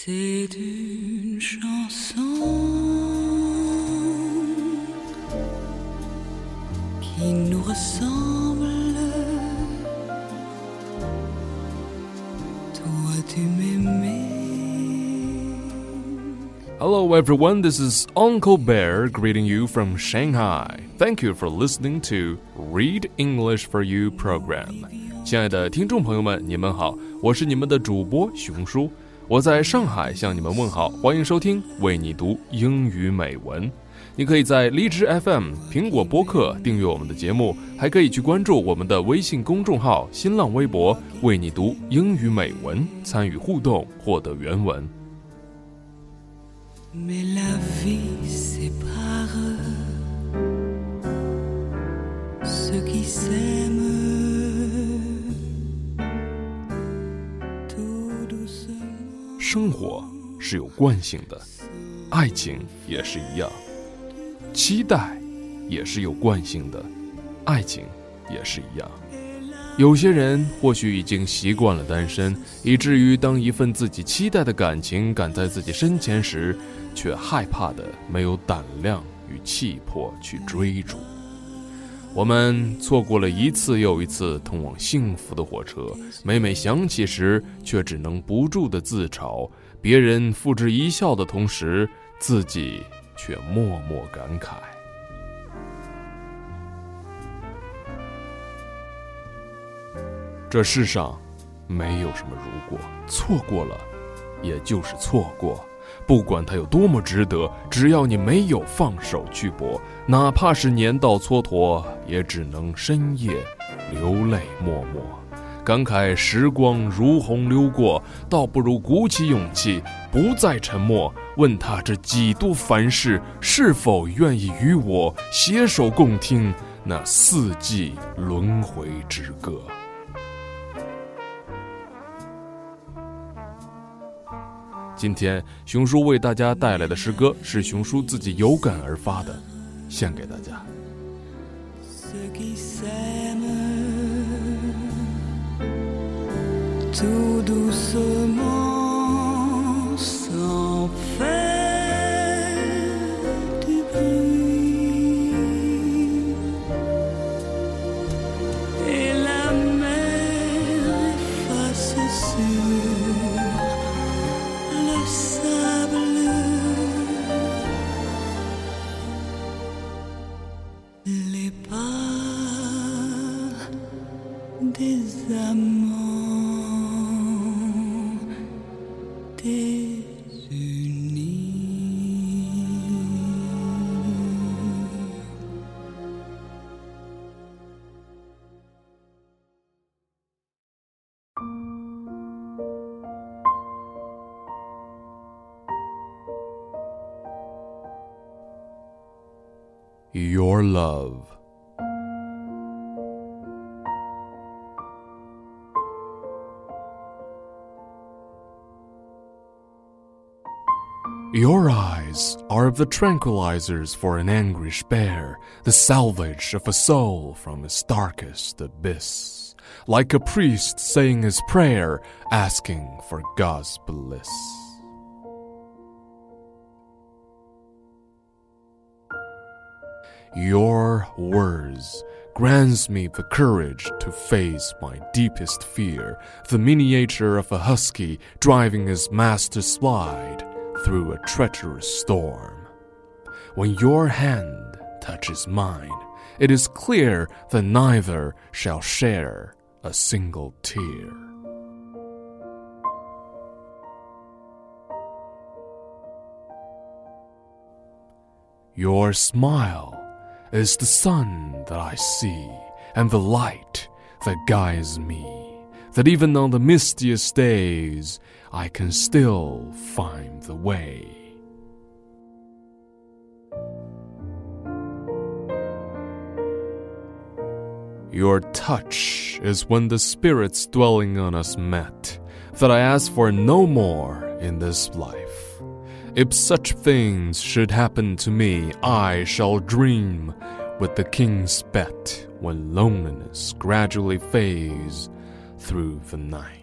C'est une chanson qui nous ressemble. Toi, tu m'aimais. Hello, everyone. This is Uncle Bear greeting you from Shanghai. Thank you for listening to Read English for You program. 亲爱的听众朋友们，你们好，我是你们的主播熊叔， 我在上海向你们问好，欢迎收听为你读英语美文。你可以在荔枝 FM、苹果播客订阅我们的节目，还可以去关注我们的微信公众号、新浪微博“为你读英语美文”，参与互动，获得原文。Mais la vie sépare ceux qui s'aiment 生活是有惯性的，爱情也是一样，期待也是有惯性的，爱情也是一样。有些人或许已经习惯了单身，以至于当一份自己期待的感情赶在自己身前时，却害怕的没有胆量与气魄去追逐。我们错过了一次又一次通往幸福的火车，每每想起时，却只能不住的自嘲。别人付之一笑的同时，自己却默默感慨。这世上没有什么如果，错过了，也就是错过。不管它有多么值得，只要你没有放手去搏，哪怕是年到蹉跎，也只能深夜流泪默默，感慨时光如洪流过，倒不如鼓起勇气，不再沉默，问他这几度凡事，是否愿意与我携手共听那四季轮回之歌。今天熊叔为大家带来的诗歌是熊叔自己有感而发的，献给大家。to do so more。Your love. Your eyes are of the tranquilizers for an anguish bear, the salvage of a soul from its darkest abyss, like a priest saying his prayer, asking for God's bliss. Your words grants me the courage to face my deepest fear, the miniature of a husky driving his master slide through a treacherous storm. When your hand touches mine, it is clear that neither shall share a single tear. Your smile is the sun that I see, and the light that guides me, that even on the mistiest days I can still find the way. Your touch is when the spirits dwelling on us met, that I ask for no more in this life. If such things should happen to me, I shall dream with the king's bet when loneliness gradually fades through the night.